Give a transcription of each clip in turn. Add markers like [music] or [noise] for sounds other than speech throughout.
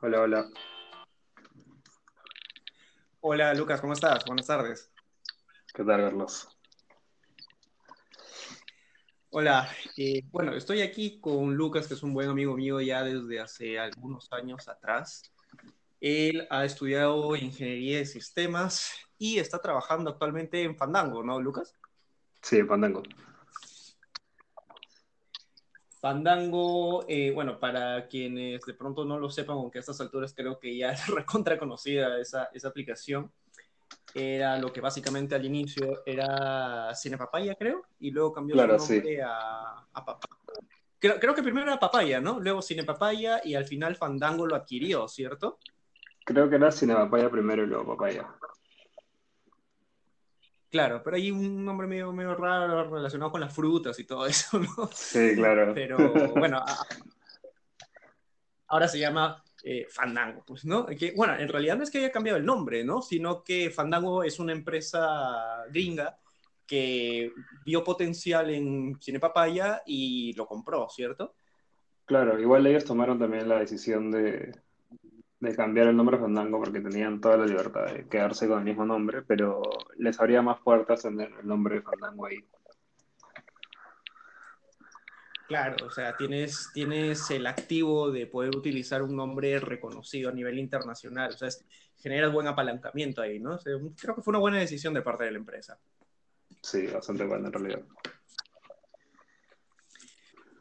Hola, hola. Hola Lucas, ¿cómo estás? Buenas tardes. ¿Qué tal, Carlos? Hola, eh, bueno, estoy aquí con Lucas, que es un buen amigo mío ya desde hace algunos años atrás. Él ha estudiado ingeniería de sistemas y está trabajando actualmente en Fandango, ¿no, Lucas? Sí, Fandango. Fandango, eh, bueno, para quienes de pronto no lo sepan, aunque a estas alturas creo que ya [laughs] es recontra conocida esa, esa aplicación, era lo que básicamente al inicio era Cinepapaya, creo, y luego cambió Claro, su nombre a, a Papaya. Creo, creo que primero era Papaya, ¿no? Luego Cinepapaya y al final Fandango lo adquirió, ¿cierto? Creo que era Cinepapaya primero y luego Papaya. Claro, pero hay un nombre medio, medio raro relacionado con las frutas y todo eso, ¿no? Sí, claro. Pero bueno, ahora se llama eh, Fandango, pues, ¿no? Que, bueno, en realidad no es que haya cambiado el nombre, ¿no? Sino que Fandango es una empresa gringa que vio potencial en Cinepapaya y lo compró, ¿cierto? Claro, igual ellos tomaron también la decisión de, de cambiar el nombre a Fandango porque tenían toda la libertad de quedarse con el mismo nombre, pero les abría más puertas tener el nombre de Fandango ahí. Claro, o sea, tienes, tienes el activo de poder utilizar un nombre reconocido a nivel internacional, o sea, es- generas buen apalancamiento ahí, ¿no? O sea, creo que fue una buena decisión de parte de la empresa. Sí, bastante bueno en realidad.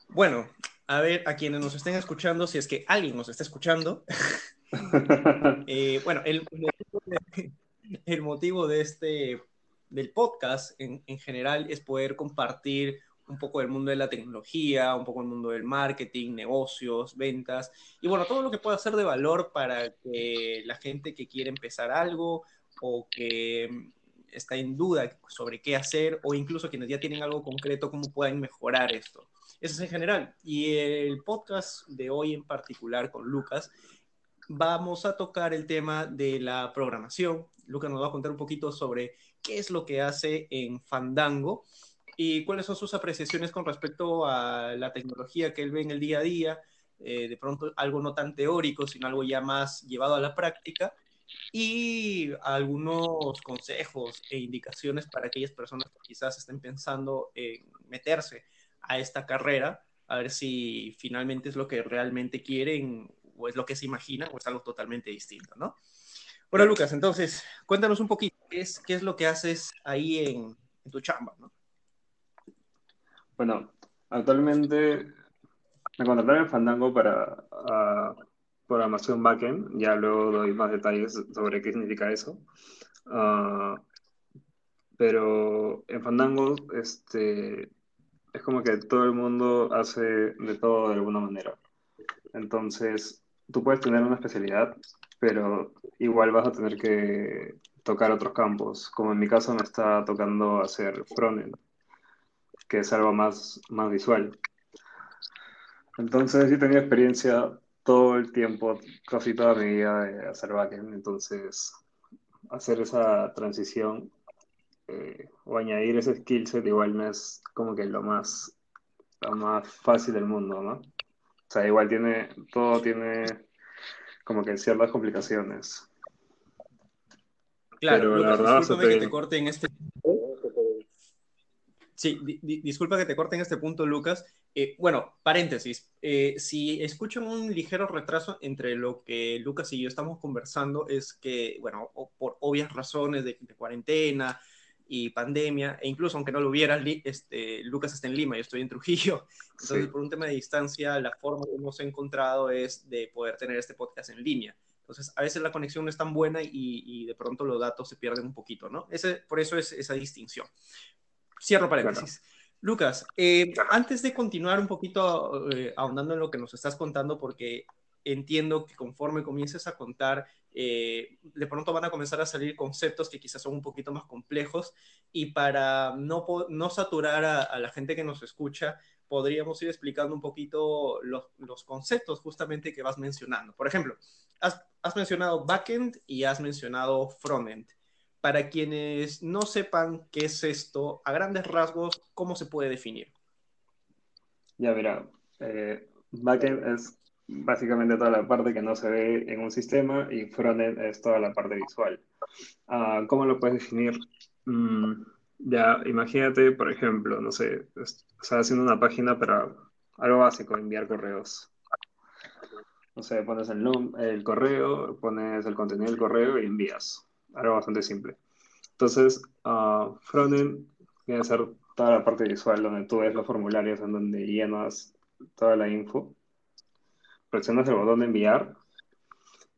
Bueno, a ver, a quienes nos estén escuchando, si es que alguien nos está escuchando, [laughs] [laughs] eh, bueno, [laughs] el, motivo de, este, del podcast en, en general es poder compartir un poco del mundo de la tecnología, un poco el mundo del marketing, negocios, ventas, y bueno, todo lo que pueda ser de valor para que la gente que quiere empezar algo o que está en duda sobre qué hacer o incluso quienes ya tienen algo concreto, cómo pueden mejorar esto. Eso es en general. Y el podcast de hoy en particular con Lucas, vamos a tocar el tema de la programación. Lucas nos va a contar un poquito sobre qué es lo que hace en Fandango y cuáles son sus apreciaciones con respecto a la tecnología que él ve en el día a día, eh, de pronto algo no tan teórico, sino algo ya más llevado a la práctica, y algunos consejos e indicaciones para aquellas personas que quizás estén pensando en meterse a esta carrera, a ver si finalmente es lo que realmente quieren o es lo que se imaginan o es algo totalmente distinto, ¿no? Bueno, Lucas, entonces, cuéntanos un poquito, ¿qué es, qué es lo que haces ahí en, en tu chamba, ¿no? Bueno, actualmente me contrataron en Fandango para ah, programación backend. Ya luego doy más detalles sobre qué significa eso. Ah, pero en Fandango, este, es como que todo el mundo hace de todo de alguna manera. Entonces, tú puedes tener una especialidad, pero igual vas a tener que tocar otros campos. Como en mi caso me está tocando hacer frontend, que es algo más, más visual. Entonces, sí tenido experiencia todo el tiempo, casi toda mi vida de hacer backend. Entonces, hacer esa transición eh, o añadir ese skill set igual no es como que lo más, lo más fácil del mundo, ¿no? O sea, igual tiene, todo tiene como que ciertas complicaciones. Claro, Pero la Lucas, verdad, discúlpame que te corte en este Sí, di- di- disculpa que te corte en este punto, Lucas. Eh, bueno, paréntesis. Eh, si escuchan un ligero retraso entre lo que Lucas y yo estamos conversando, es que, bueno, por obvias razones de, de cuarentena y pandemia, e incluso aunque no lo hubiera, este, Lucas está en Lima, yo estoy en Trujillo. [laughs] Entonces, Sí. por un tema de distancia, la forma que hemos encontrado es de poder tener este podcast en línea. Entonces, a veces la conexión no es tan buena y, y de pronto los datos se pierden un poquito, ¿no? Ese, por eso es esa distinción. Cierro paréntesis. Lucas, eh, antes de continuar un poquito eh, ahondando en lo que nos estás contando, porque entiendo que conforme comiences a contar, eh, de pronto van a comenzar a salir conceptos que quizás son un poquito más complejos y para no, no saturar a, la gente que nos escucha, podríamos ir explicando un poquito los, los conceptos justamente que vas mencionando. Por ejemplo, has, has mencionado backend y has mencionado frontend para quienes no sepan qué es esto, a grandes rasgos, ¿cómo se puede definir? Ya, mira, eh, backend es básicamente toda la parte que no se ve en un sistema y frontend es toda la parte visual. Uh, ¿Cómo lo puedes definir? Mm, ya, imagínate, por ejemplo, no sé, estás haciendo una página para algo básico, enviar correos. No sé, pones el, el correo, pones el contenido del correo y envías. Algo bastante simple. Entonces, uh, frontend viene a ser toda la parte visual donde tú ves los formularios en donde llenas toda la info presionas el botón de enviar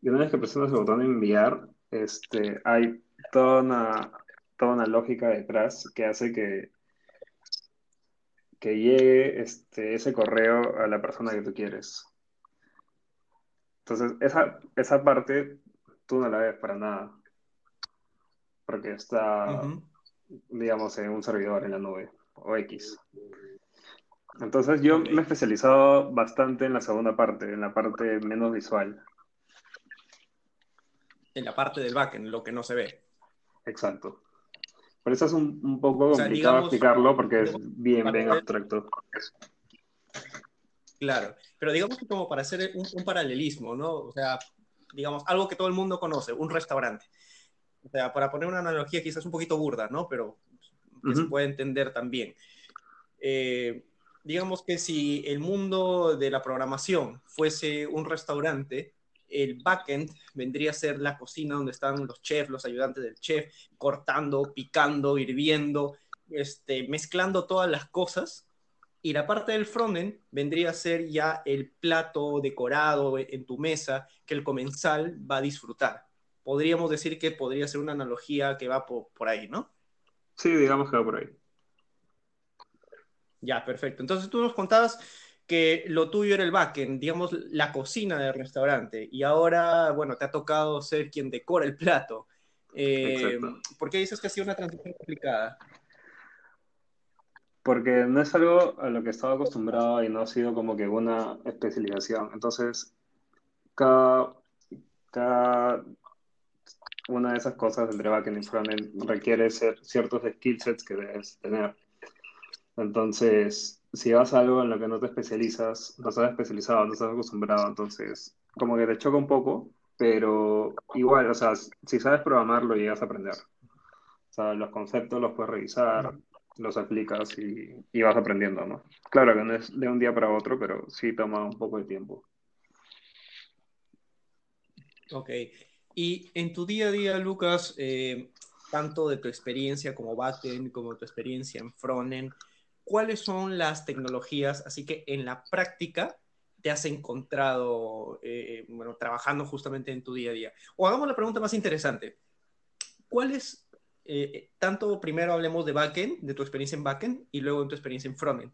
y una vez que presionas el botón de enviar, este, hay toda una, toda una lógica detrás que hace que, que llegue este, ese correo a la persona que tú quieres. Entonces, esa, esa parte tú no la ves para nada. Porque está, digamos, en un servidor en la nube o X. Entonces yo me he especializado bastante en la segunda parte, en la parte menos visual. En la parte del backend, lo que no se ve. Exacto. Por eso es un, poco complicado explicarlo porque es bien, bien abstracto. Claro, pero digamos que como para hacer un, paralelismo, ¿no? O sea, digamos, algo que todo el mundo conoce, un restaurante. O sea, para poner una analogía quizás un poquito burda, ¿no? Pero que se puede entender también. Eh, digamos que si el mundo de la programación fuese un restaurante, el backend vendría a ser la cocina donde están los chefs, los ayudantes del chef, cortando, picando, hirviendo, este, mezclando todas las cosas. Y la parte del frontend vendría a ser ya el plato decorado en tu mesa que el comensal va a disfrutar. Podríamos decir que podría ser una analogía que va por, por ahí, ¿no? Sí, digamos que va por ahí. Ya, perfecto. Entonces tú nos contabas que lo tuyo era el backend, digamos, la cocina del restaurante, y ahora, bueno, te ha tocado ser quien decora el plato. Eh, ¿Por qué dices que ha sido una transición complicada? Porque no es algo a lo que estaba acostumbrado y no ha sido como que una especialización. Entonces, cada, cada una de esas cosas entre backend y frontend requiere ser ciertos skill sets que debes tener. Entonces, si vas a algo en lo que no te especializas, no estás especializado, no estás acostumbrado, entonces como que te choca un poco, pero igual, o sea, si sabes programar, lo llegas a aprender. O sea, los conceptos los puedes revisar, los aplicas y, y vas aprendiendo, ¿no? Claro que no es de un día para otro, pero sí toma un poco de tiempo. Ok. Y en tu día a día, Lucas, eh, tanto de tu experiencia como backend, como tu experiencia en frontend, cuáles son las tecnologías, así que en la práctica te has encontrado, eh, bueno, trabajando justamente en tu día a día. O hagamos la pregunta más interesante. ¿Cuáles, eh, tanto primero hablemos de backend, de tu experiencia en backend, y luego de tu experiencia en frontend?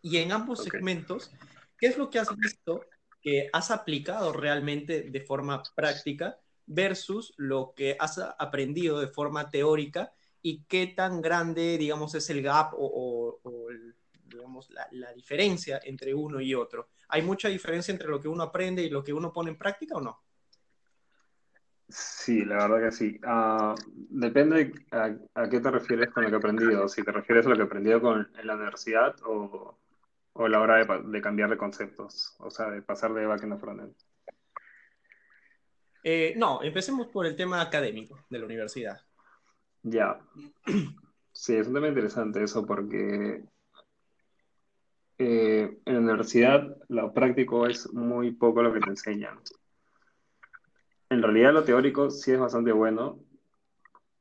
Y en ambos segmentos, ¿qué es lo que has visto que has aplicado realmente de forma práctica versus lo que has aprendido de forma teórica y qué tan grande, digamos, es el gap o, digamos, la, diferencia entre uno y otro. ¿Hay mucha diferencia entre lo que uno aprende y lo que uno pone en práctica o no? Sí, la verdad que sí. Ah, depende a, qué te refieres con lo que he aprendido. Si te refieres a lo que he aprendido con, en la universidad o, o la hora de, de, cambiar de conceptos, o sea, de pasar de backend a frontend. Eh, no, empecemos por el tema académico de la universidad. Ya. [clears throat] Sí, es un tema interesante eso porque eh, en la universidad lo práctico es muy poco lo que te enseñan. En realidad lo teórico sí es bastante bueno.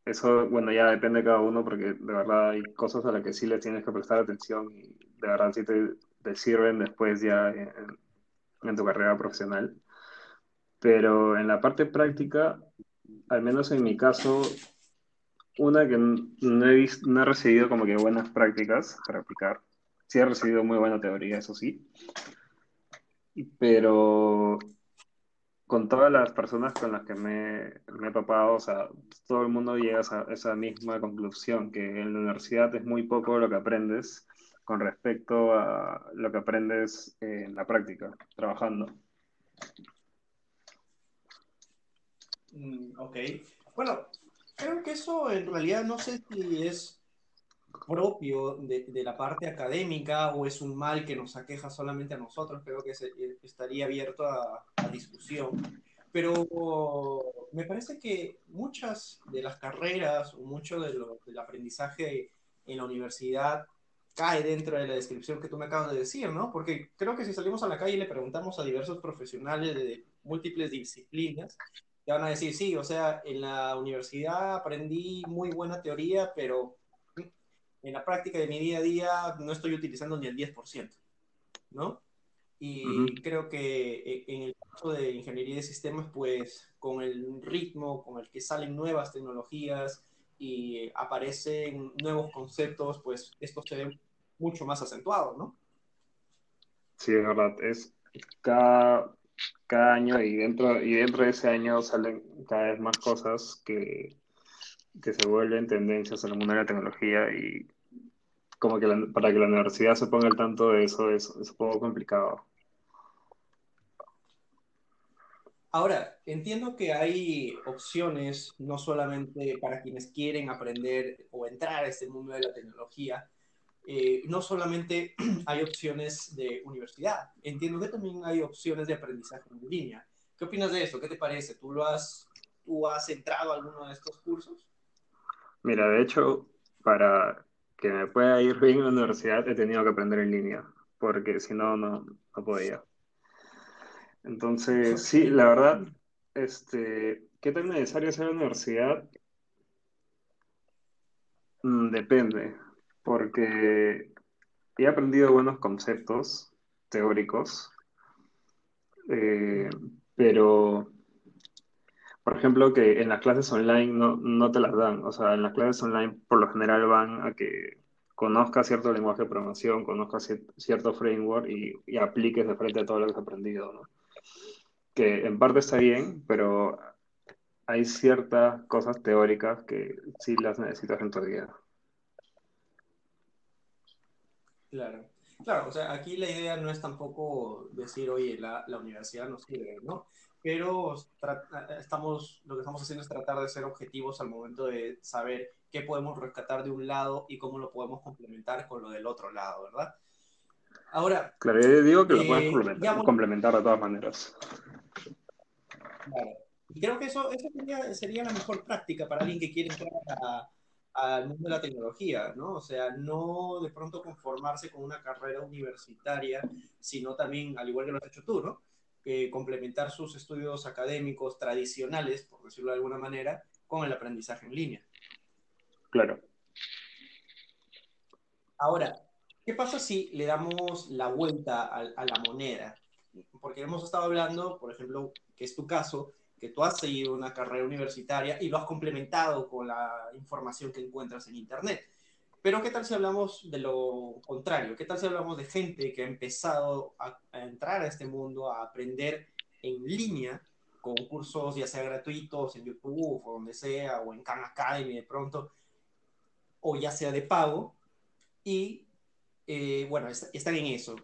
Eso, bueno, ya depende de cada uno porque de verdad hay cosas a las que sí le tienes que prestar atención y de verdad sí te, sirven después ya en tu carrera profesional. Pero en la parte práctica, al menos en mi caso, una que no he, visto, no he recibido como que buenas prácticas para aplicar. Sí he recibido muy buena teoría, eso sí. Pero con todas las personas con las que me, me he topado, o sea, todo el mundo llega a esa, misma conclusión, que en la universidad es muy poco lo que aprendes con respecto a lo que aprendes en la práctica, trabajando. Mm, ok. Bueno, creo que eso en realidad no sé si es propio de, de, la parte académica o es un mal que nos aqueja solamente a nosotros, creo que se, eh, estaría abierto a, a, discusión. Pero me parece que muchas de las carreras o mucho de lo, del aprendizaje en la universidad cae dentro de la descripción que tú me acabas de decir, ¿no? Porque creo que si salimos a la calle y le preguntamos a diversos profesionales de múltiples disciplinas, te van a decir, sí, o sea, en la universidad aprendí muy buena teoría, pero en la práctica de mi día a día no estoy utilizando ni el 10%, ¿no? Y uh -huh. creo que eh, en el caso de ingeniería de sistemas, pues con el ritmo con el que salen nuevas tecnologías y aparecen nuevos conceptos, pues esto se ve mucho más acentuado, ¿no? Sí, es verdad. Es cada, cada año y dentro, y dentro de ese año salen cada vez más cosas que, que se vuelven tendencias en el mundo de la tecnología y como que la, para que la universidad se ponga al tanto de eso es, es un poco complicado. Ahora, entiendo que hay opciones no solamente para quienes quieren aprender o entrar a este mundo de la tecnología, eh, no solamente [clears throat] hay opciones de universidad, entiendo que también hay opciones de aprendizaje en línea. ¿Qué opinas de eso? ¿Qué te parece? ¿Tú, lo has, tú has entrado a alguno de estos cursos? Mira, de hecho, para que me pueda ir bien en la universidad he tenido que aprender en línea, porque si no, no, no podía. Entonces, sí, la verdad, este, ¿qué tan necesario es la universidad? Mm, depende, porque he aprendido buenos conceptos teóricos, eh, pero, por ejemplo, que en las clases online no, no te las dan, o sea, en las clases online por lo general van a que conozcas cierto lenguaje de programación, conozcas cierto framework y, y apliques de frente a todo lo que has aprendido, que en parte está bien, pero hay ciertas cosas teóricas que sí las necesitas en tu vida. Claro. Claro, o sea, aquí la idea no es tampoco decir, oye, la, la universidad no sirve, ¿no? Pero estamos, lo que estamos haciendo es tratar de ser objetivos al momento de saber qué podemos rescatar de un lado y cómo lo podemos complementar con lo del otro lado, ¿verdad? Ahora. Claro, yo digo que lo puedes complementar, de todas maneras. Claro. Y creo que eso, eso sería, sería, la mejor práctica para alguien que quiere entrar al mundo de la tecnología, ¿no? O sea, no de pronto conformarse con una carrera universitaria, sino también, al igual que lo has hecho tú, ¿no? Eh, complementar sus estudios académicos tradicionales, por decirlo de alguna manera, con el aprendizaje en línea. Claro. Ahora, ¿qué pasa si le damos la vuelta a, a la moneda? Porque hemos estado hablando, por ejemplo, que es tu caso, tú has seguido una carrera universitaria y lo has complementado con la información que encuentras en Internet. Pero ¿qué tal si hablamos de lo contrario? ¿Qué tal si hablamos de gente que ha empezado a, a entrar a este mundo, a aprender en línea, con cursos ya sea gratuitos en YouTube o donde sea, o en Khan Academy de pronto, o ya sea de pago, y eh, bueno, están en eso.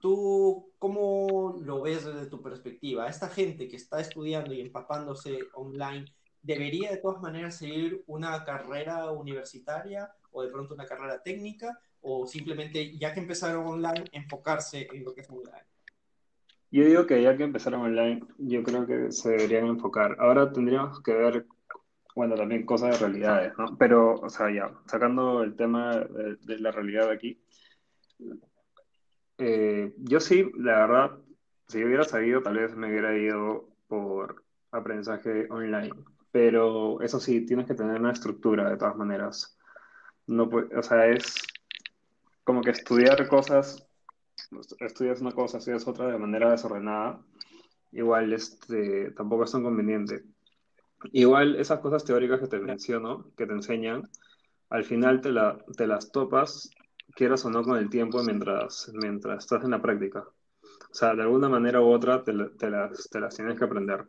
¿Tú cómo lo ves desde tu perspectiva? ¿Esta gente que está estudiando y empapándose online debería de todas maneras seguir una carrera universitaria o de pronto una carrera técnica o simplemente ya que empezaron online enfocarse en lo que es online? Yo digo que ya que empezaron online, yo creo que se deberían enfocar. Ahora tendríamos que ver, bueno, también cosas de realidades, ¿no? Pero, o sea, ya, sacando el tema de, de la realidad aquí, eh, yo sí, la verdad, si hubiera sabido, tal vez me hubiera ido por aprendizaje online. Pero eso sí, tienes que tener una estructura de todas maneras. No, o sea, es como que estudiar cosas, estudias una cosa, estudias otra de manera desordenada, igual este, tampoco es tan conveniente. Igual esas cosas teóricas que te menciono, que te enseñan, al final te, la, te las topas quieras o no con el tiempo mientras, mientras estás en la práctica. O sea, de alguna manera u otra te, te, las, te las tienes que aprender.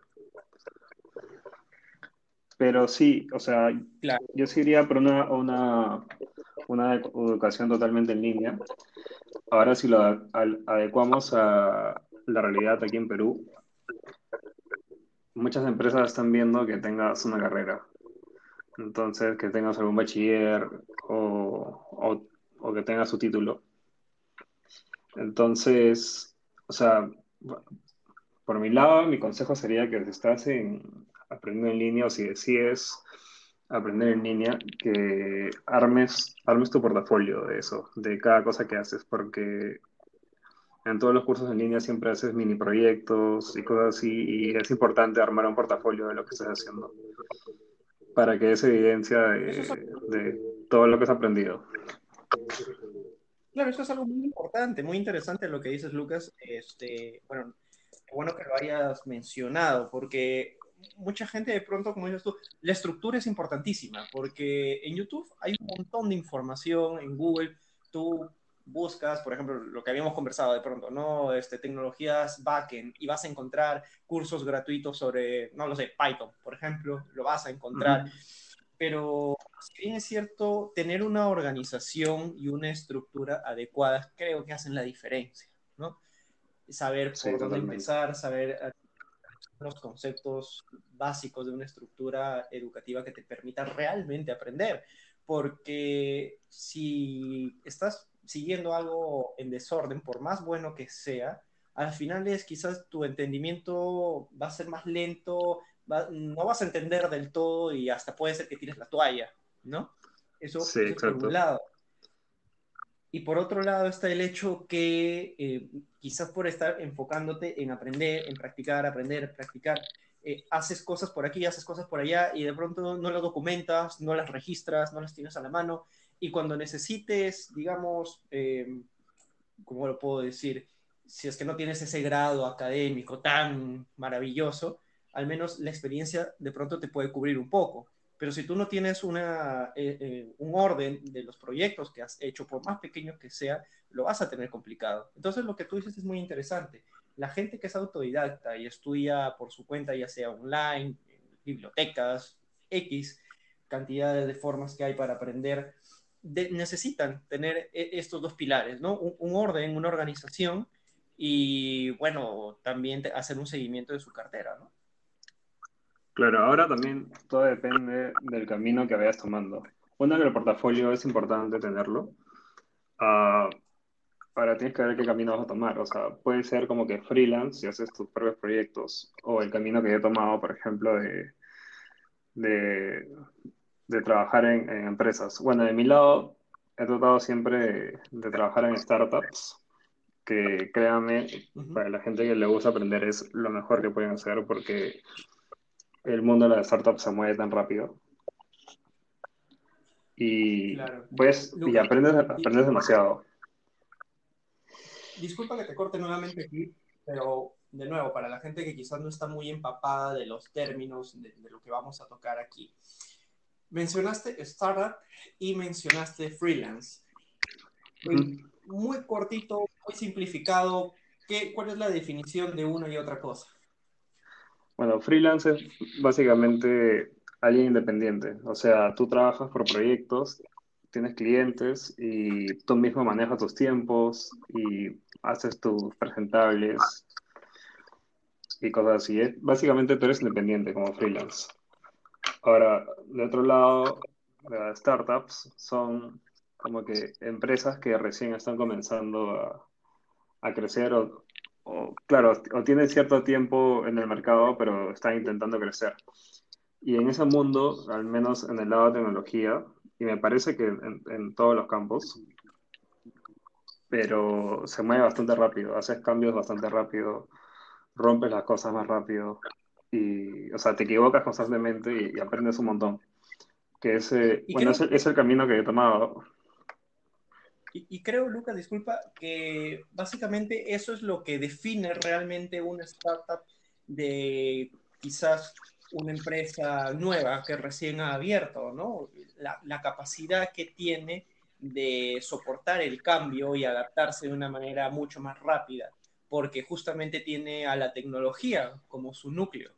Pero sí, o sea, claro. yo sí iría por una, una, una educación totalmente en línea. Ahora si lo adecuamos a la realidad aquí en Perú, muchas empresas están viendo que tengas una carrera. Entonces, que tengas algún bachiller o, o, que tengas su título. Entonces, o sea, por mi lado, mi consejo sería que si estás en, aprendiendo en línea o si decides aprender en línea, que armes, armes tu portafolio de eso, de cada cosa que haces, porque en todos los cursos en línea siempre haces mini proyectos y cosas así, y es importante armar un portafolio de lo que estás haciendo, para que es evidencia de, todo lo que has aprendido. Claro, eso es algo muy importante, muy interesante lo que dices, Lucas. Este, bueno, bueno que lo hayas mencionado, porque mucha gente de pronto, como dices tú, la estructura es importantísima, porque en YouTube hay un montón de información, en Google tú buscas, por ejemplo, lo que habíamos conversado de pronto, ¿no? Este, tecnologías backend y vas a encontrar cursos gratuitos sobre, no lo sé, Python, por ejemplo, lo vas a encontrar. Pero si bien es cierto, tener una organización y una estructura adecuada creo que hacen la diferencia, ¿no? Saber por dónde empezar, saber los conceptos básicos de una estructura educativa que te permita realmente aprender. Porque si estás siguiendo algo en desorden, por más bueno que sea, al final es quizás tu entendimiento va a ser más lento, no vas a entender del todo y hasta puede ser que tires la toalla, ¿no? Eso, es por un lado. Y por otro lado está el hecho que eh, quizás por estar enfocándote en aprender, en practicar, aprender, practicar, eh, haces cosas por aquí, haces cosas por allá y de pronto no las documentas, no las registras, no las tienes a la mano y cuando necesites, digamos, eh, ¿cómo lo puedo decir? Si es que no tienes ese grado académico tan maravilloso, al menos la experiencia de pronto te puede cubrir un poco. Pero si tú no tienes una, eh, eh, un orden de los proyectos que has hecho, por más pequeño que sea, lo vas a tener complicado. Entonces, lo que tú dices es muy interesante. La gente que es autodidacta y estudia por su cuenta, ya sea online, bibliotecas, X, cantidades de formas que hay para aprender, necesitan tener e, estos dos pilares, ¿no? Un, orden, una organización y, bueno, también hacer un seguimiento de su cartera, ¿no? Claro, ahora también todo depende del camino que vayas tomando. Bueno, que el portafolio es importante tenerlo. Uh, ahora tienes que ver qué camino vas a tomar. O sea, puede ser como que freelance si haces tus propios proyectos, o el camino que he tomado, por ejemplo, de, de de trabajar en, empresas. Bueno, de mi lado, he tratado siempre de, trabajar en startups, que créanme, para la gente que le gusta aprender es lo mejor que pueden hacer porque el mundo de las startups se mueve tan rápido. Y pues, y aprendes, aprendes demasiado. Disculpa que te corte nuevamente aquí, pero de nuevo, para la gente que quizás no está muy empapada de los términos de, de lo que vamos a tocar aquí mencionaste startup y mencionaste freelance. Muy cortito, muy simplificado, ¿qué, ¿cuál es la definición de una y otra cosa? Bueno, freelance es básicamente alguien independiente. O sea, tú trabajas por proyectos, tienes clientes y tú mismo manejas tus tiempos y haces tus presentables y cosas así. Básicamente tú eres independiente como freelance. Ahora, de otro lado, las startups son como que empresas que recién están comenzando a, crecer o, claro, o tienen cierto tiempo en el mercado, pero están intentando crecer. Y en ese mundo, al menos en el lado de tecnología, y me parece que en, en todos los campos, pero se mueve bastante rápido, haces cambios bastante rápido, rompes las cosas más rápido y, o sea, te equivocas constantemente y, aprendes un montón. Que ese, bueno, es, el camino que he tomado. Y, creo, Lucas, disculpa, que básicamente eso es lo que define realmente una startup de quizás una empresa nueva que recién ha abierto, ¿no? La, la, capacidad que tiene de soportar el cambio y adaptarse de una manera mucho más rápida, porque justamente tiene a la tecnología como su núcleo.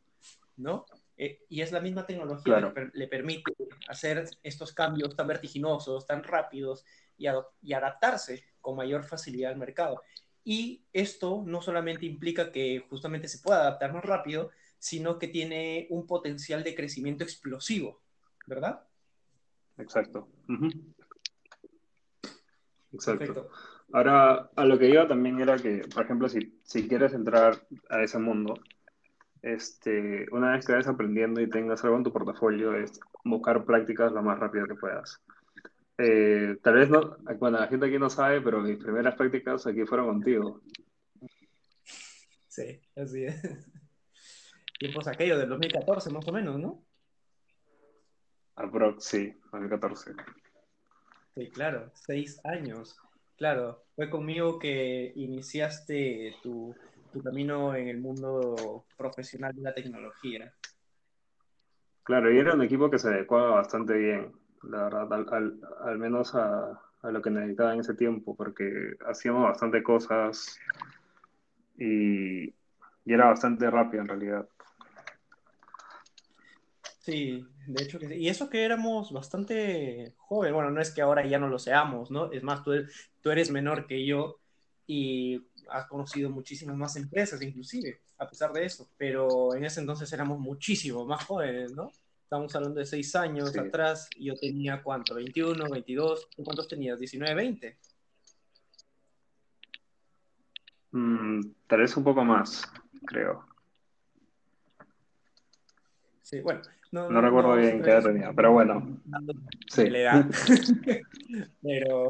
¿no? Eh, y es la misma tecnología que le permite hacer estos cambios tan vertiginosos, tan rápidos y, y adaptarse con mayor facilidad al mercado. Y esto no solamente implica que justamente se pueda adaptar más rápido, sino que tiene un potencial de crecimiento explosivo, ¿verdad? exacto. Exacto. Ahora, a lo que iba también era que, por ejemplo, si, si quieres entrar a ese mundo, este, una vez que vayas aprendiendo y tengas algo en tu portafolio, es buscar prácticas lo más rápido que puedas. Eh, tal vez no, bueno, la gente aquí no sabe, pero mis primeras prácticas aquí fueron contigo. Sí, así es. [laughs] Tiempos aquellos del 2014 más o menos, ¿no? Aprox, sí, 2014. Sí, claro, seis años. Claro, fue conmigo que iniciaste tu, tu camino en el mundo profesional de la tecnología. Claro, y era un equipo que se adecuaba bastante bien, la verdad, al, al, menos a, a, lo que necesitaba en ese tiempo, porque hacíamos bastante cosas y, y era bastante rápido en realidad. Sí, de hecho que sí. Y eso que éramos bastante jóvenes, bueno, no es que ahora ya no lo seamos, ¿no? Es más, tú tú eres menor que yo y has conocido muchísimas más empresas, inclusive, a pesar de eso, pero en ese entonces éramos muchísimo más jóvenes, ¿no? Estamos hablando de seis años sí. atrás, y yo tenía cuánto, 21, 22, ¿tú cuántos tenías? 19, 20. Mm, tal vez un poco más, creo. Sí, bueno. No, no, no recuerdo bien qué edad tenía, pero bueno. Sí. [laughs] [laughs] pero,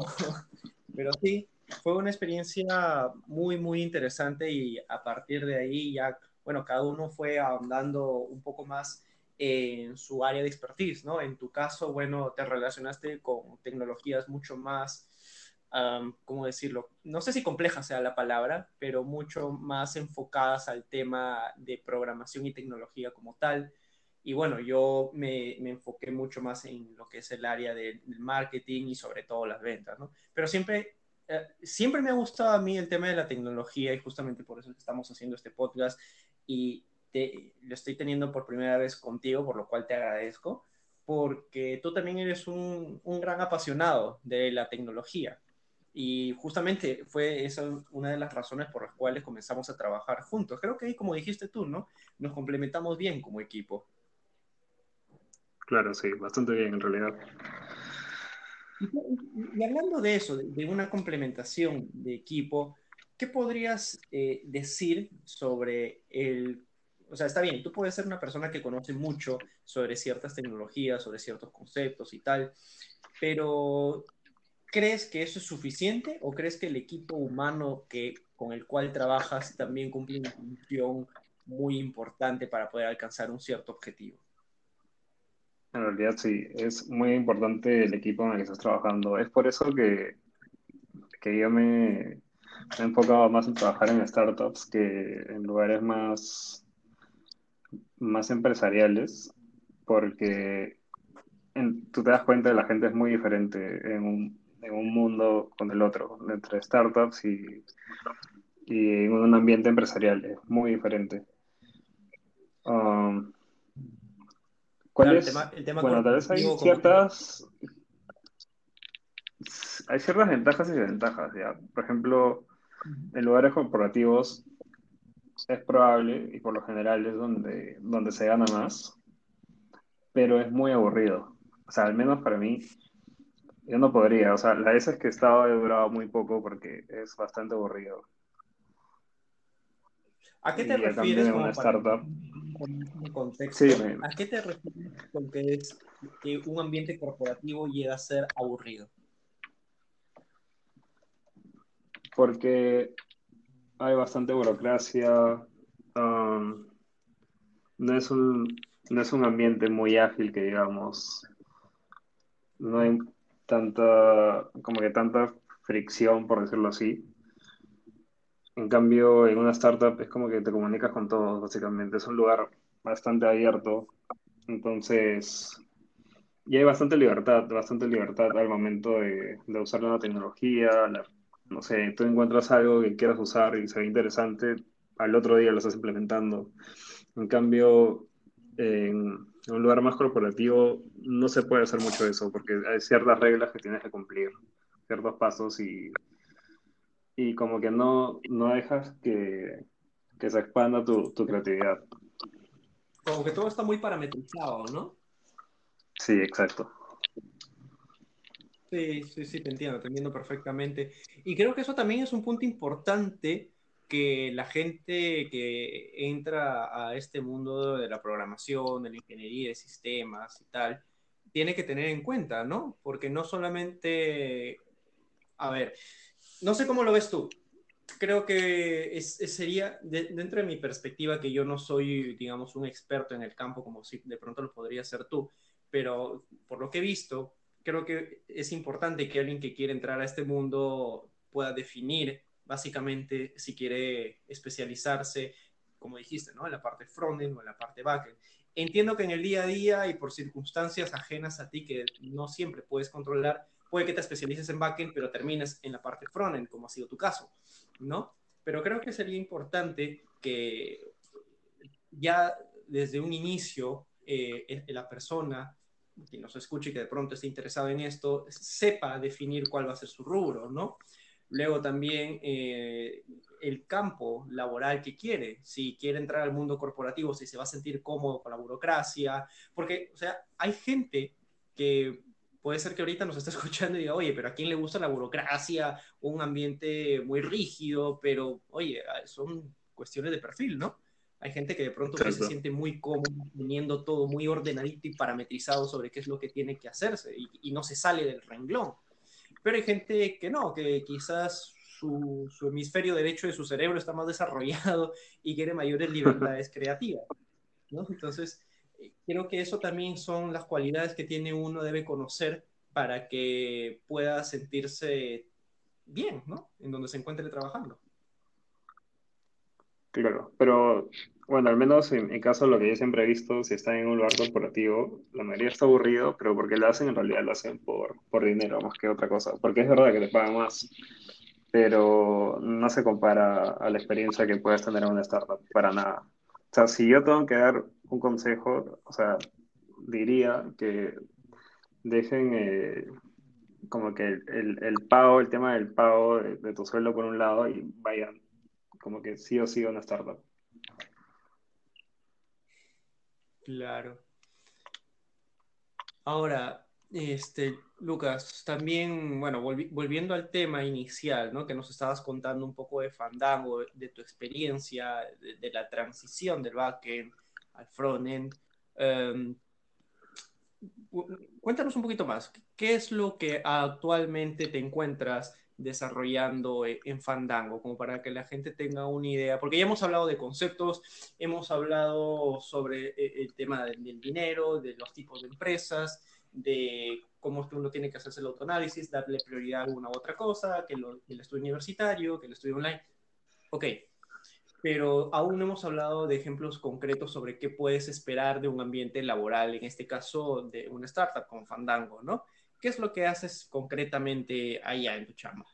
pero sí, fue una experiencia muy, muy interesante y a partir de ahí ya, bueno, cada uno fue ahondando un poco más en su área de expertise, ¿no? En tu caso, bueno, te relacionaste con tecnologías mucho más, um, ¿cómo decirlo? No sé si compleja sea la palabra, pero mucho más enfocadas al tema de programación y tecnología como tal. Y bueno, yo me, me enfoqué mucho más en lo que es el área del marketing y sobre todo las ventas, ¿no? Pero siempre eh, siempre me ha gustado a mí el tema de la tecnología y justamente por eso estamos haciendo este podcast y te, lo estoy teniendo por primera vez contigo, por lo cual te agradezco, porque tú también eres un, un gran apasionado de la tecnología. Y justamente fue esa una de las razones por las cuales comenzamos a trabajar juntos. Creo que ahí, como dijiste tú, ¿no? Nos complementamos bien como equipo. Claro, sí, bastante bien en realidad. Y, hablando de eso, de, una complementación de equipo, ¿qué podrías eh, decir sobre el... O sea, está bien, tú puedes ser una persona que conoce mucho sobre ciertas tecnologías, sobre ciertos conceptos y tal, pero ¿crees que eso es suficiente o crees que el equipo humano que, con el cual trabajas también cumple una función muy importante para poder alcanzar un cierto objetivo? En realidad sí, es muy importante el equipo en el que estás trabajando. Es por eso que, que yo me, he enfocado más en trabajar en startups que en lugares más, más empresariales, porque en, tú te das cuenta que la gente es muy diferente en un, en un mundo con el otro, entre startups y, y en un ambiente empresarial, es muy diferente. Um, ¿Cuál claro, es? El tema, el tema bueno, tal vez hay ciertas. Hay ciertas ventajas y desventajas, ¿ya? Por ejemplo, en lugares corporativos es probable, y por lo general es donde, donde se gana más, pero es muy aburrido. O sea, al menos para mí, yo no podría. O sea, las veces que he estado he durado muy poco porque es bastante aburrido. ¿A qué te y refieres en una startup? Contexto. Sí, ¿A qué te refieres con que es que un ambiente corporativo llega a ser aburrido? Porque hay bastante burocracia. Um, no, es un, no es un ambiente muy ágil que digamos. No hay tanta, como que tanta fricción, por decirlo así. En cambio, en una startup es como que te comunicas con todos, básicamente. Es un lugar bastante abierto. Entonces, y hay bastante libertad, bastante libertad al momento de, de usar la tecnología. La, no sé, tú encuentras algo que quieras usar y se ve interesante, al otro día lo estás implementando. En cambio, en un lugar más corporativo no se puede hacer mucho eso, porque hay ciertas reglas que tienes que cumplir, ciertos pasos y y como que no, no dejas que, que se expanda tu, tu, creatividad. Como que todo está muy parametrizado, ¿no? Sí, exacto. Sí, sí, sí, te entiendo, te entiendo perfectamente. Y creo que eso también es un punto importante que la gente que entra a este mundo de la programación, de la ingeniería de sistemas y tal, tiene que tener en cuenta, ¿no? Porque no solamente, a ver, no sé cómo lo ves tú. Creo que es, sería, dentro de mi perspectiva, que yo no soy, digamos, un experto en el campo como si de pronto lo podría ser tú, pero por lo que he visto, creo que es importante que alguien que quiere entrar a este mundo pueda definir básicamente si quiere especializarse, como dijiste, ¿no? En la parte frontend o en la parte backend. Entiendo que en el día a día y por circunstancias ajenas a ti que no siempre puedes controlar, puede que te especialices en backend, pero termines en la parte frontend, como ha sido tu caso, ¿no? Pero creo que sería importante que ya desde un inicio eh, la persona que nos escuche y que de pronto esté interesado en esto, sepa definir cuál va a ser su rubro, ¿no? Luego también eh, el campo laboral que quiere, si quiere entrar al mundo corporativo, si se va a sentir cómodo con la burocracia, porque, o sea, hay gente que puede ser que ahorita nos esté [laughs] escuchando y diga, oye, pero a quién le gusta la burocracia, un ambiente muy rígido, pero, oye, son cuestiones de perfil, ¿no? Hay gente que de pronto se siente muy cómodo teniendo todo muy ordenadito y parametrizado sobre qué es lo que tiene que hacerse y, no se sale del renglón. Pero hay gente que no, que quizás su, hemisferio derecho de su cerebro está más [laughs] desarrollado y quiere mayores [laughs] libertades creativas. ¿no? Entonces, creo que eso también son las cualidades que tiene uno, debe conocer para que pueda sentirse bien, ¿no? En donde se encuentre trabajando. Claro, pero bueno, al menos en mi caso lo que yo siempre he visto, si están en un lugar corporativo, la mayoría está aburrido, pero porque lo hacen, en realidad lo hacen por, por dinero más que otra cosa. Porque es verdad que te pagan más, pero no se compara a la experiencia que puedes tener en una startup, para nada. O sea, si yo tengo que dar un consejo, o sea, diría que dejen eh, como que el, el, pago, el tema del pago de, de tu sueldo por un lado y vayan como que sí o sí una startup. Claro. Ahora, este, Lucas, también, bueno, volviendo al tema inicial, ¿no? Que nos estabas contando un poco de Fandango, de tu experiencia, de, la transición del backend al frontend. Um, cuéntanos un poquito más. ¿Qué es lo que actualmente te encuentras desarrollando e-, en Fandango, como para que la gente tenga una idea, porque ya hemos hablado de conceptos, hemos hablado sobre eh, el tema del, dinero, de los tipos de empresas, de cómo uno tiene que hacerse el autoanálisis, darle prioridad a una u otra cosa, que, el estudio universitario, que el estudio online. Ok, pero aún no hemos hablado de ejemplos concretos sobre qué puedes esperar de un ambiente laboral, en este caso de una startup como Fandango, ¿no? ¿Qué es lo que haces concretamente allá en tu chamba?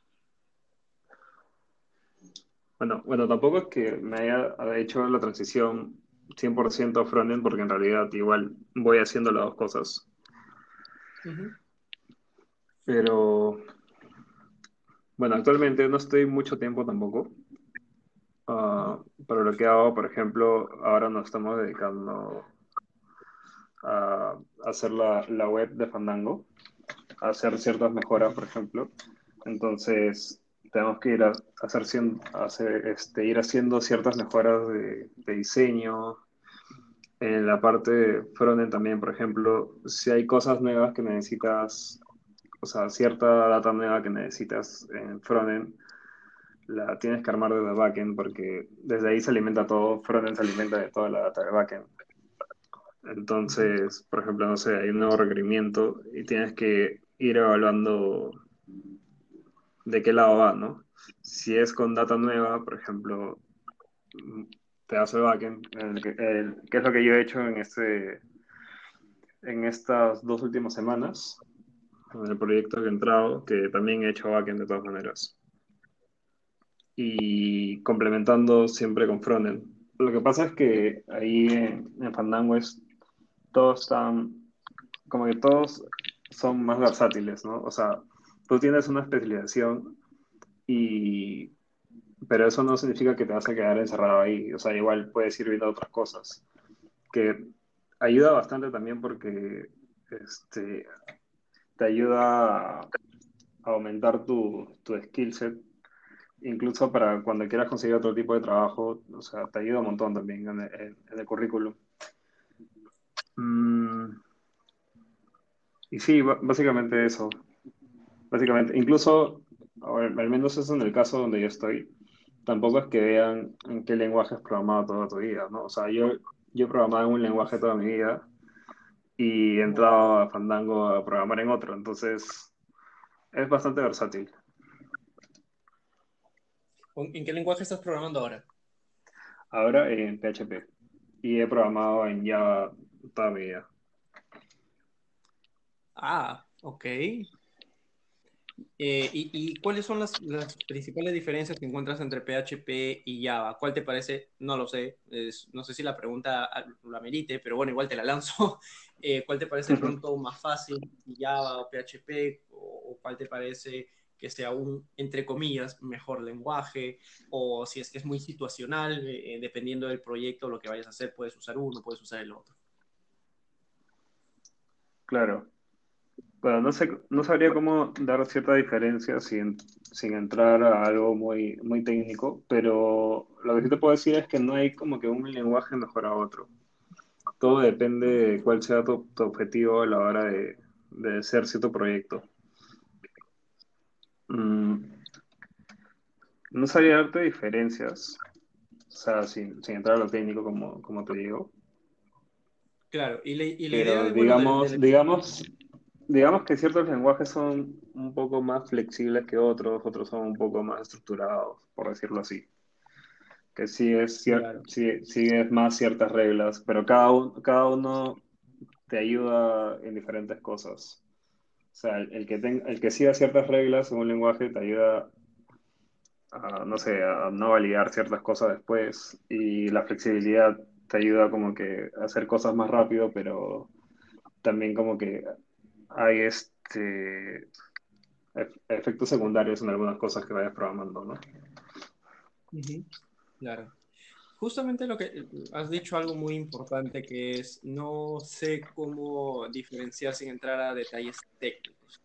Bueno, bueno, tampoco es que me haya hecho la transición 100% a frontend, porque en realidad igual voy haciendo las dos cosas. Pero, bueno, actualmente no estoy mucho tiempo tampoco. Uh, pero lo que hago, por ejemplo, ahora nos estamos dedicando a hacer la, la web de Fandango hacer ciertas mejoras, por ejemplo. Entonces, tenemos que ir a hacer, hacer este, ir haciendo ciertas mejoras de, diseño. En la parte de frontend también, por ejemplo, si hay cosas nuevas que necesitas, o sea, cierta data nueva que necesitas en frontend, la tienes que armar desde backend porque desde ahí se alimenta todo, frontend se alimenta de toda la data de backend. Entonces, por ejemplo, no sé, hay un nuevo requerimiento y tienes que ir evaluando de qué lado va, ¿no? Si es con data nueva, por ejemplo, te hace backend, que es lo que yo he hecho en, este, en estas dos últimas semanas, en el proyecto que he entrado, que también he hecho backend de todas maneras. Y complementando siempre con frontend. Lo que pasa es que ahí en, en Fandango es, todos están, como que todos son más versátiles, ¿no? O sea, tú tienes una especialización y... Pero eso no significa que te vas a quedar encerrado ahí. O sea, igual puedes ir viendo otras cosas. Que ayuda bastante también porque este, te ayuda aumentar tu, tu skill set, incluso para cuando quieras conseguir otro tipo de trabajo, o sea, te ayuda un montón también en el, en el currículum. Mm, y sí, básicamente eso. Básicamente, incluso, al menos eso en el caso donde yo estoy, tampoco es que vean en qué lenguaje has programado toda tu vida, ¿no? O sea, yo, yo he programado en un lenguaje toda mi vida y he entrado a Fandango a programar en otro, entonces es bastante versátil. ¿En qué lenguaje estás programando ahora? Ahora en PHP. Y he programado en Java toda mi vida. Ah, ok. Eh, y, cuáles son las, principales diferencias que encuentras entre PHP y Java? ¿Cuál te parece? No lo sé. no sé si la pregunta la merite, pero bueno, igual te la lanzo. [laughs] Eh, ¿Cuál te parece [laughs] pronto más fácil, Java o PHP? O, cuál te parece que sea un, entre comillas, mejor lenguaje? O si es que es muy situacional, eh, dependiendo del proyecto, lo que vayas a hacer, puedes usar uno, puedes usar el otro. Claro. Bueno, no, sé, no sabría cómo dar cierta diferencia sin, sin entrar a algo muy, muy técnico, pero lo que sí te puedo decir es que no hay como que un lenguaje mejor a otro. Todo depende de cuál sea tu, objetivo a la hora de, de hacer cierto proyecto. Mm, no sabría darte diferencias, o sea, sin, sin entrar a lo técnico, como, como te digo. Claro, y, la idea digamos, digamos, digamos que ciertos lenguajes son un poco más flexibles que otros, otros son un poco más estructurados, por decirlo así. Que sí es, más ciertas reglas, pero cada, cada uno te ayuda en diferentes cosas. O sea, el, que, el que siga ciertas reglas en un lenguaje te ayuda a, no sé, a no validar ciertas cosas después y la flexibilidad te ayuda como que a hacer cosas más rápido, pero también como que hay este efectos secundarios en algunas cosas que vayas programando, ¿no? Claro. Justamente lo que has dicho algo muy importante que es no sé cómo diferenciar sin entrar a detalles técnicos.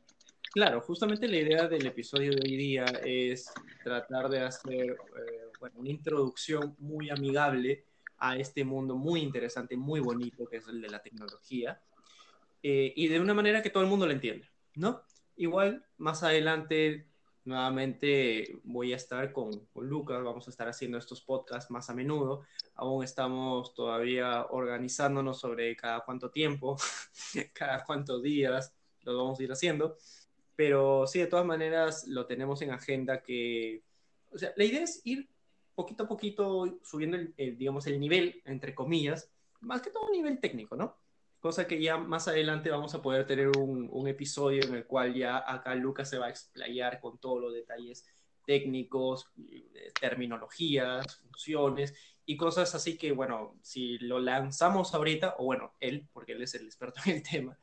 Claro, justamente la idea del episodio de hoy día es tratar de hacer eh, una introducción muy amigable a este mundo muy interesante, muy bonito, que es el de la tecnología, eh, y de una manera que todo el mundo lo entienda, ¿no? Igual, más adelante, nuevamente voy a estar con, con, Lucas, vamos a estar haciendo estos podcasts más a menudo, aún estamos todavía organizándonos sobre cada cuánto tiempo, [laughs] cada cuántos días lo vamos a ir haciendo, pero sí, de todas maneras lo tenemos en agenda que, o sea, la idea es ir poquito a poquito subiendo, el, digamos, el nivel, entre comillas, más que todo nivel técnico, ¿no? Cosa que ya más adelante vamos a poder tener un, un episodio en el cual ya acá Lucas se va a explayar con todos los detalles técnicos, eh, terminologías, funciones y cosas así que, bueno, si lo lanzamos ahorita, o bueno, él, porque él es el experto en el tema,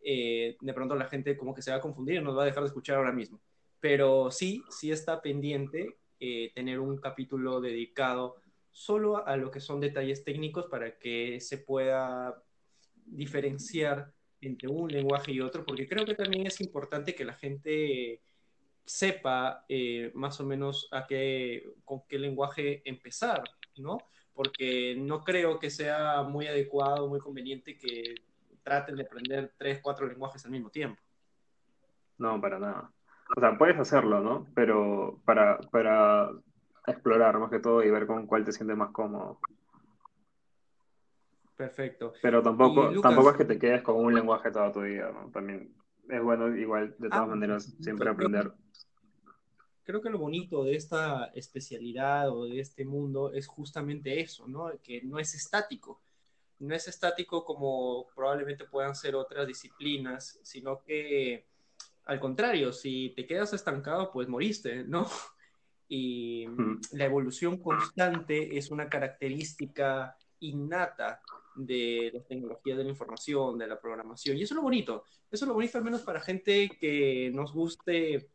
eh, de pronto la gente como que se va a confundir y nos va a dejar de escuchar ahora mismo. Pero sí, sí está pendiente eh, tener un capítulo dedicado solo a lo que son detalles técnicos para que se pueda diferenciar entre un lenguaje y otro, porque creo que también es importante que la gente sepa eh, más o menos a qué, con qué lenguaje empezar, ¿no? Porque no creo que sea muy adecuado, muy conveniente que traten de aprender tres, cuatro lenguajes al mismo tiempo. No, para nada. O sea, puedes hacerlo, ¿no? Pero para, para explorar más que todo y ver con cuál te sientes más cómodo. Perfecto. Pero tampoco, tampoco es que te quedes con un lenguaje toda tu vida, ¿no? También es bueno igual, de todas ah, maneras, siempre aprender. Creo que lo bonito de esta especialidad o de este mundo es justamente eso, ¿no? Que no es estático. No es estático como probablemente puedan ser otras disciplinas, sino que al contrario, si te quedas estancado, pues moriste, ¿no? [laughs] Y la evolución constante es una característica innata de las tecnologías de la información, de la programación. Y eso es lo bonito. Eso es lo bonito al menos para gente que nos guste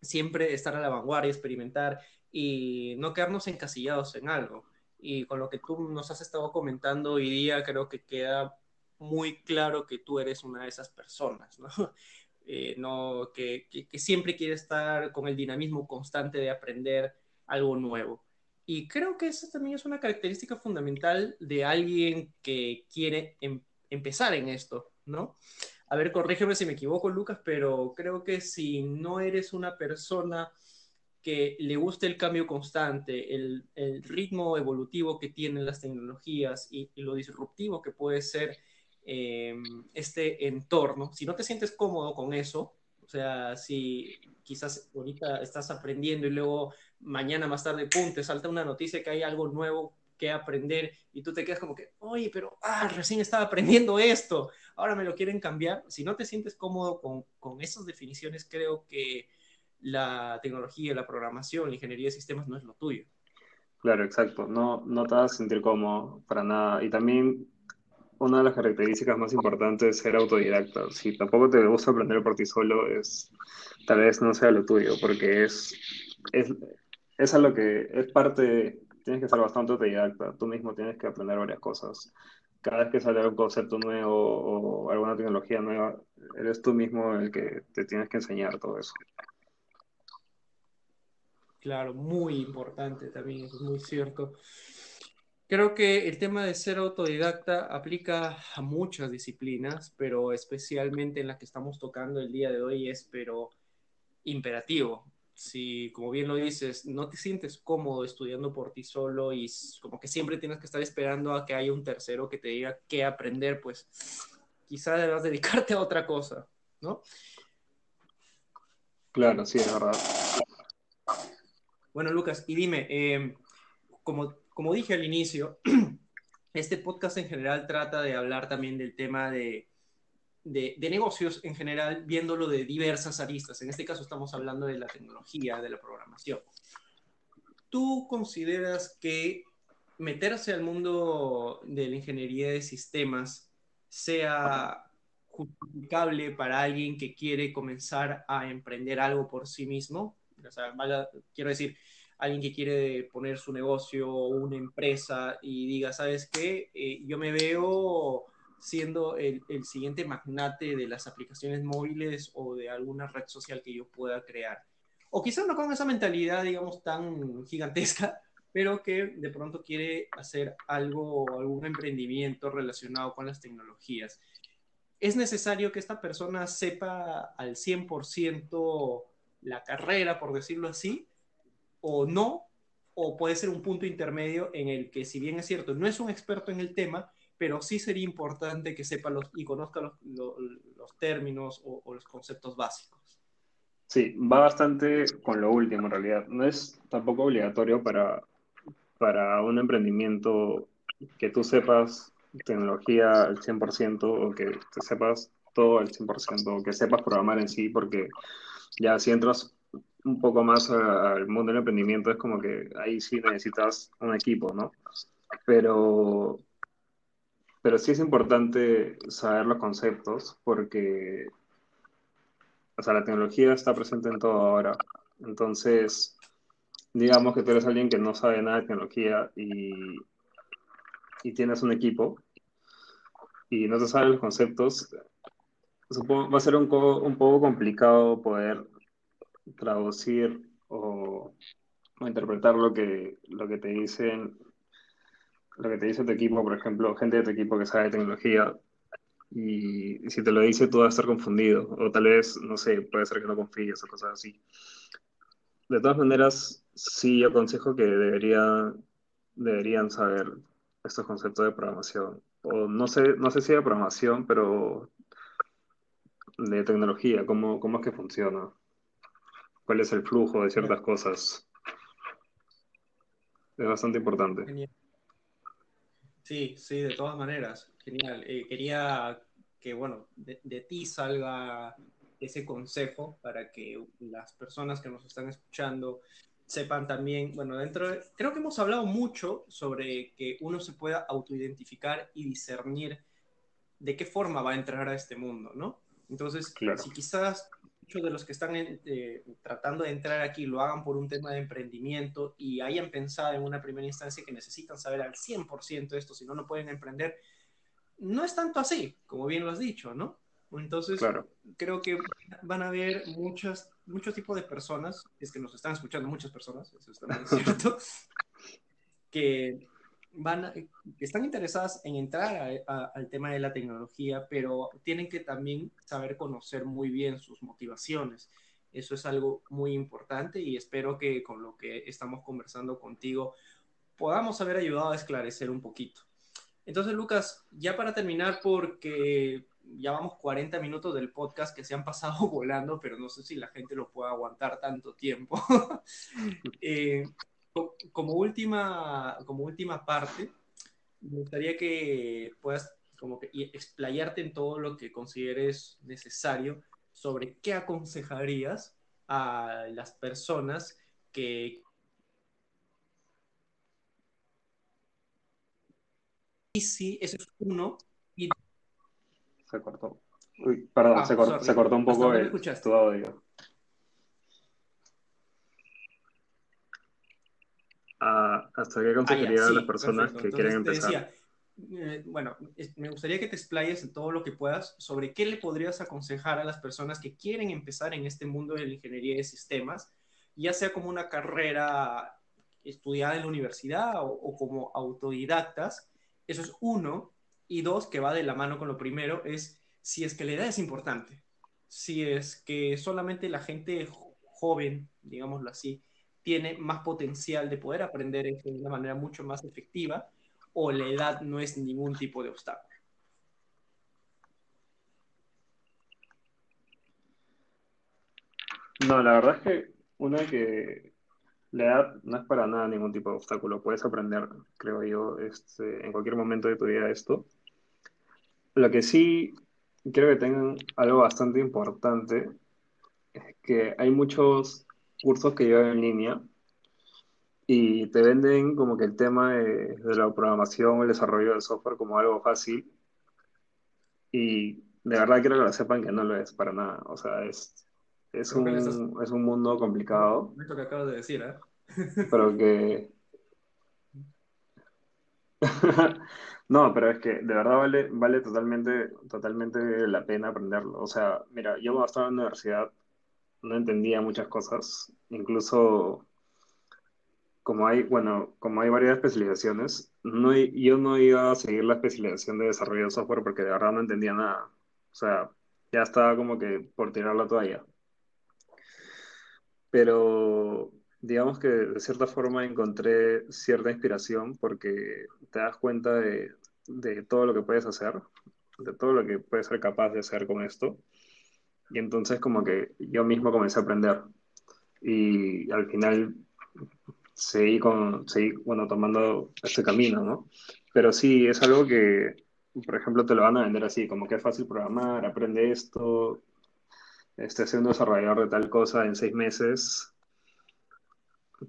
siempre estar a la vanguardia, experimentar y no quedarnos encasillados en algo. Y con lo que tú nos has estado comentando hoy día, creo que queda muy claro que tú eres una de esas personas, ¿no? [laughs] eh, no, que, que, siempre quiere estar con el dinamismo constante de aprender algo nuevo. Y creo que esa también es una característica fundamental de alguien que quiere em, empezar en esto, ¿no? A ver, corrígeme si me equivoco, Lucas, pero creo que si no eres una persona que le guste el cambio constante, el, ritmo evolutivo que tienen las tecnologías y, lo disruptivo que puede ser em, este entorno, si no te sientes cómodo con eso, o sea, si quizás ahorita estás aprendiendo y luego mañana más tarde, pum, te salta una noticia que hay algo nuevo que aprender y tú te quedas como que, oye, pero ah, recién estaba aprendiendo esto, ahora me lo quieren cambiar. Si no te sientes cómodo con, con esas definiciones, creo que la tecnología, la programación, la ingeniería de sistemas no es lo tuyo. Claro, exacto. No, no te vas a sentir cómodo para nada. Y también una de las características más importantes es ser autodidacta. Si tampoco te gusta aprender por ti solo, es, tal vez no sea lo tuyo, porque es, es, es lo que es parte, tienes que ser bastante autodidacta, tú mismo tienes que aprender varias cosas. Cada vez que sale algún concepto nuevo o alguna tecnología nueva, eres tú mismo el que te tienes que enseñar todo eso. Claro, muy importante también, es muy cierto. Creo que el tema de ser autodidacta aplica a muchas disciplinas, pero especialmente en la que estamos tocando el día de hoy es, pero imperativo si, como bien lo dices, no te sientes cómodo estudiando por ti solo y como que siempre tienes que estar esperando a que haya un tercero que te diga qué aprender, pues quizá debas dedicarte a otra cosa, ¿no? Claro, sí, es verdad. Bueno, Lucas, y dime, em, como, como dije al inicio, [clears throat] este podcast en general trata de hablar también del tema de de, negocios en general, viéndolo de diversas aristas. En este caso estamos hablando de la tecnología, de la programación. ¿Tú consideras que meterse al mundo de la ingeniería de sistemas sea justificable para alguien que quiere comenzar a emprender algo por sí mismo? O sea, quiero decir, alguien que quiere poner su negocio o una empresa y diga, ¿sabes qué? Eh, yo me veo siendo el, el, siguiente magnate de las aplicaciones móviles o de alguna red social que yo pueda crear. O quizás no con esa mentalidad, digamos, tan gigantesca, pero que de pronto quiere hacer algo, algún emprendimiento relacionado con las tecnologías. ¿Es necesario que esta persona sepa al 100% la carrera, por decirlo así, o no? O puede ser un punto intermedio en el que, si bien es cierto, no es un experto en el tema, pero sí sería importante que sepa los, y conozca los, los, términos o, los conceptos básicos. Sí, va bastante con lo último en realidad. No es tampoco obligatorio para, para un emprendimiento que tú sepas tecnología al 100% o que te sepas todo al 100% o que sepas programar en sí, porque ya si entras un poco más al mundo del emprendimiento es como que ahí sí necesitas un equipo, ¿no? Pero pero sí es importante saber los conceptos porque, o sea, la tecnología está presente en todo ahora. Entonces, digamos que tú eres alguien que no sabe nada de tecnología y, y tienes un equipo y no te saben los conceptos, supongo, va a ser un, un poco complicado poder traducir o, o, interpretar lo que, lo que te dicen lo que te dice tu equipo, por ejemplo, gente de tu equipo que sabe de tecnología, y, si te lo dice tú vas a estar confundido, o tal vez, no sé, puede ser que no confíes o cosas así. De todas maneras, sí yo aconsejo que debería, deberían saber estos conceptos de programación. O no sé, no sé si de programación, pero de tecnología, cómo, cómo es que funciona, cuál es el flujo de ciertas cosas. Es bastante importante. Sí, sí, de todas maneras. Genial. Eh, quería que, bueno, de, ti salga ese consejo para que las personas que nos están escuchando sepan también, bueno, dentro de, creo que hemos hablado mucho sobre que uno se pueda autoidentificar y discernir de qué forma va a entrar a este mundo, ¿no? Entonces, si quizás muchos de los que están eh, tratando de entrar aquí lo hagan por un tema de emprendimiento y hayan pensado en una primera instancia que necesitan saber al 100% esto, si no, no pueden emprender. No es tanto así, como bien lo has dicho, ¿no? Entonces, creo que van a haber muchas, muchos tipos de personas, es que nos están escuchando muchas personas, eso está muy [laughs] cierto, que, van están interesadas en entrar al tema de la tecnología, pero tienen que también saber conocer muy bien sus motivaciones. Eso es algo muy importante y espero que con lo que estamos conversando contigo podamos haber ayudado a esclarecer un poquito. Entonces, Lucas, ya para terminar, porque ya vamos 40 minutos del podcast que se han pasado [laughs] volando, pero no sé si la gente lo puede aguantar tanto tiempo. [laughs] Eh, como, última, como última parte, me gustaría que puedas como que explayarte en todo lo que consideres necesario sobre qué aconsejarías a las personas que y sí, eso es uno. Y... Se cortó. Uy, perdón, ah, se, cortó, se, cortó, un poco el, tu audio. Ah, ¿Hasta qué aconsejaría ah, a las personas que quieren empezar? Decía, eh, bueno, me gustaría que te explayes en todo lo que puedas sobre qué le podrías aconsejar a las personas que quieren empezar en este mundo de la ingeniería de sistemas, ya sea como una carrera estudiada en la universidad o, o como autodidactas. Eso es uno. Y dos, que va de la mano con lo primero, es si es que la edad es importante. Si es que solamente la gente joven, digámoslo así, tiene más potencial de poder aprender de una manera mucho más efectiva o la edad no es ningún tipo de obstáculo. No, la verdad es que una que la edad no es para nada ningún tipo de obstáculo. Puedes aprender, creo yo, este, en cualquier momento de tu vida esto. Lo que sí creo que tengan algo bastante importante es que hay muchos cursos que llevan en línea y te venden como que el tema de, la programación, el desarrollo del software como algo fácil y de verdad quiero que lo sepan que no lo es para nada. O sea, es, es, un, es un mundo complicado. Esto que acabas de decir, ¿eh? [laughs] Pero que... [laughs] No, pero es que de verdad vale, vale totalmente, totalmente la pena aprenderlo. O sea, mira, yo cuando estaba en la universidad no entendía muchas cosas, incluso como hay, bueno, como hay varias especializaciones, no, yo no iba a seguir la especialización de desarrollo de software porque de verdad no entendía nada. O sea, ya estaba como que por tirar la toalla. Pero digamos que de cierta forma encontré cierta inspiración porque te das cuenta de, de todo lo que puedes hacer, de todo lo que puedes ser capaz de hacer con esto. Y entonces como que yo mismo comencé a aprender. Y al final seguí, con, seguí bueno, tomando este camino, ¿no? Pero sí, es algo que, por ejemplo, te lo van a vender así, como que es fácil programar, aprende esto, esté siendo desarrollador de tal cosa en seis meses.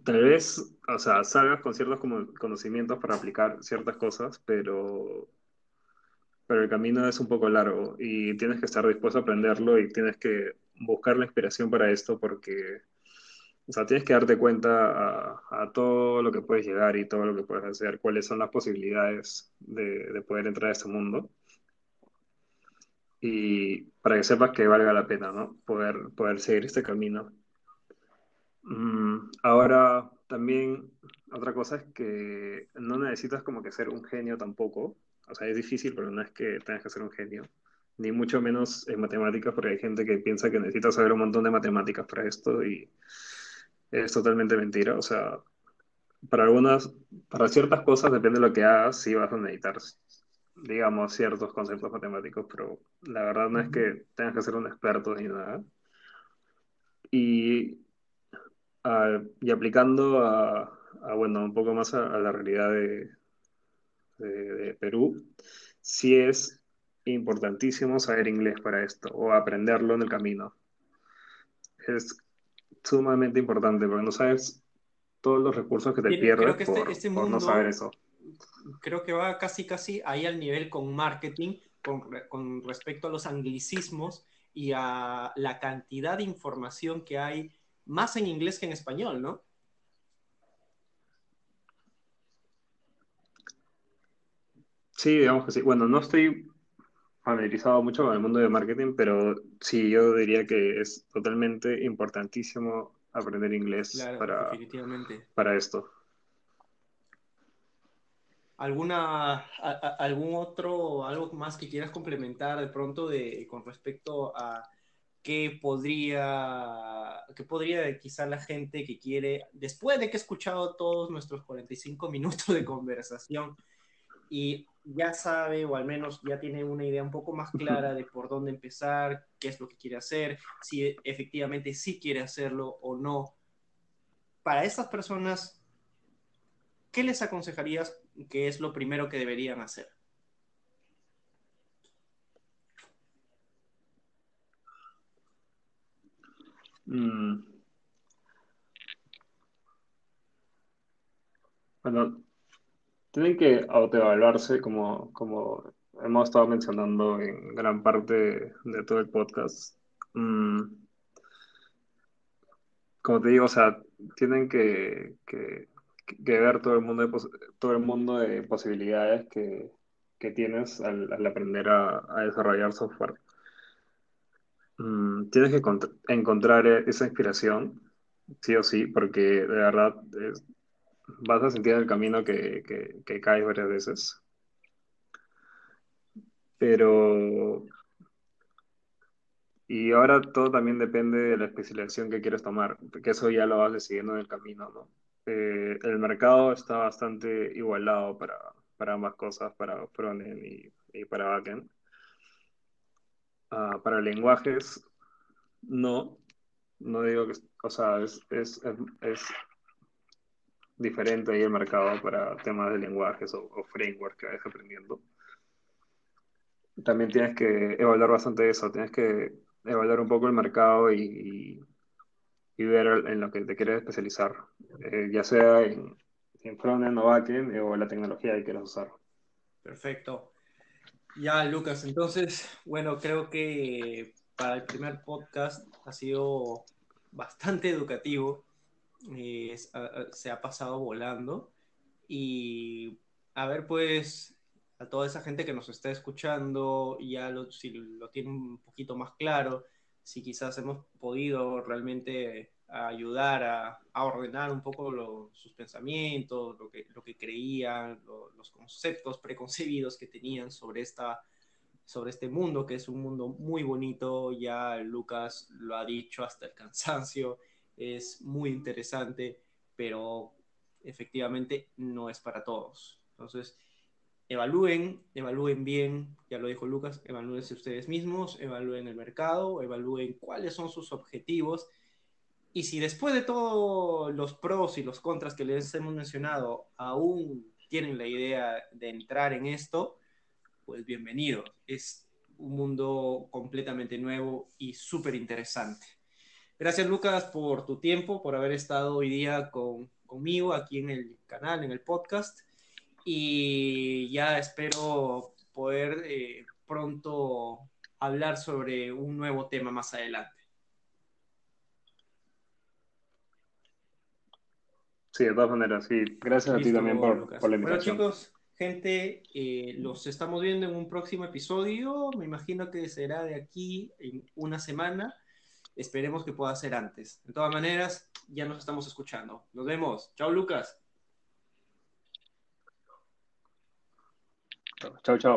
Tal vez, o sea, salgas con ciertos conocimientos para aplicar ciertas cosas, pero, pero el camino es un poco largo y tienes que estar dispuesto a aprenderlo y tienes que buscar la inspiración para esto porque o sea, tienes que darte cuenta a, todo lo que puedes llegar y todo lo que puedes hacer, cuáles son las posibilidades de, poder entrar a este mundo. Y para que sepas que valga la pena, ¿no? Poder, poder seguir este camino. Mm, ahora, también, otra cosa es que no necesitas como que ser un genio tampoco. O sea, es difícil, pero no es que tengas que ser un genio. Ni mucho menos en matemáticas, porque hay gente que piensa que necesitas saber un montón de matemáticas para esto y es totalmente mentira. O sea, para algunas, para ciertas cosas, depende de lo que hagas, sí vas a necesitar, digamos, ciertos conceptos matemáticos, pero la verdad no es que tengas que ser un experto ni nada. Y, y aplicando a, bueno, un poco más a, la realidad de, de, Perú, sí es importantísimo saber inglés para esto o aprenderlo en el camino. Es sumamente importante, porque no sabes todos los recursos que te pierdes este, por, este no saber eso. Creo que va casi, casi ahí al nivel con marketing, con, con respecto a los anglicismos y a la cantidad de información que hay más en inglés que en español, ¿no? Sí, digamos que sí. Bueno, no estoy familiarizado mucho con el mundo de marketing, pero sí, yo diría que es totalmente importantísimo aprender inglés para, para esto. ¿Alguna, algún otro, algo más que quieras complementar de pronto de, con respecto a qué podría, qué podría quizá la gente que quiere, después de que ha escuchado todos nuestros 45 minutos de conversación y ya sabe o al menos ya tiene una idea un poco más clara de por dónde empezar, qué es lo que quiere hacer, si efectivamente sí quiere hacerlo o no. Para estas personas, ¿qué les aconsejarías que es lo primero que deberían hacer? Mm. Bueno, tienen que autoevaluarse como, como hemos estado mencionando en gran parte de todo el podcast. Mm. Como te digo, o sea, tienen que, que ver todo el mundo de, todo el mundo de posibilidades que, que tienes al, aprender a, desarrollar software. Mm, tienes que encontrar esa inspiración, sí o sí, porque de verdad vas a sentir en el camino que, que, que caes varias veces. Pero y ahora todo también depende de la especialización que quieres tomar, porque eso ya lo vas decidiendo en el camino, ¿no? Eh, el mercado está bastante igualado para, para ambas cosas, para frontend y, para backend. Uh, para lenguajes, no. No digo que, o sea, es, es, diferente ahí el mercado para temas de lenguajes o, o frameworks que vayas aprendiendo. También tienes que evaluar bastante eso, tienes que evaluar un poco el mercado y, y ver en lo que te quieres especializar, eh, ya sea en, en frontend o backend eh, o la tecnología que quieras usar. Perfecto. Ya, Lucas, entonces, bueno, creo que para el primer podcast ha sido bastante educativo, eh, se ha pasado volando. Y a ver, pues, a toda esa gente que nos está escuchando, ya lo, si lo tiene un poquito más claro, si quizás hemos podido realmente ayudar a, ordenar un poco sus pensamientos, lo que, lo que creían, los conceptos preconcebidos que tenían sobre, esta, sobre este mundo, que es un mundo muy bonito, ya Lucas lo ha dicho hasta el cansancio, es muy interesante, pero efectivamente no es para todos. Entonces, evalúen, evalúen bien, ya lo dijo Lucas, evalúense ustedes mismos, evalúen el mercado, evalúen cuáles son sus objetivos. Y si después de todos los pros y los contras que les hemos mencionado, aún tienen la idea de entrar en esto, pues bienvenido. Es un mundo completamente nuevo y súper interesante. Gracias Lucas por tu tiempo, por haber estado hoy día con, conmigo aquí en el canal, en el podcast y ya espero poder eh, pronto hablar sobre un nuevo tema más adelante. Sí, de todas maneras, sí. Gracias a ti también por, por, la invitación. Bueno, chicos, gente, eh, los estamos viendo en un próximo episodio. Me imagino que será de aquí en una semana. Esperemos que pueda ser antes. De todas maneras, ya nos estamos escuchando. Nos vemos. Chao, Lucas. Chao, chao.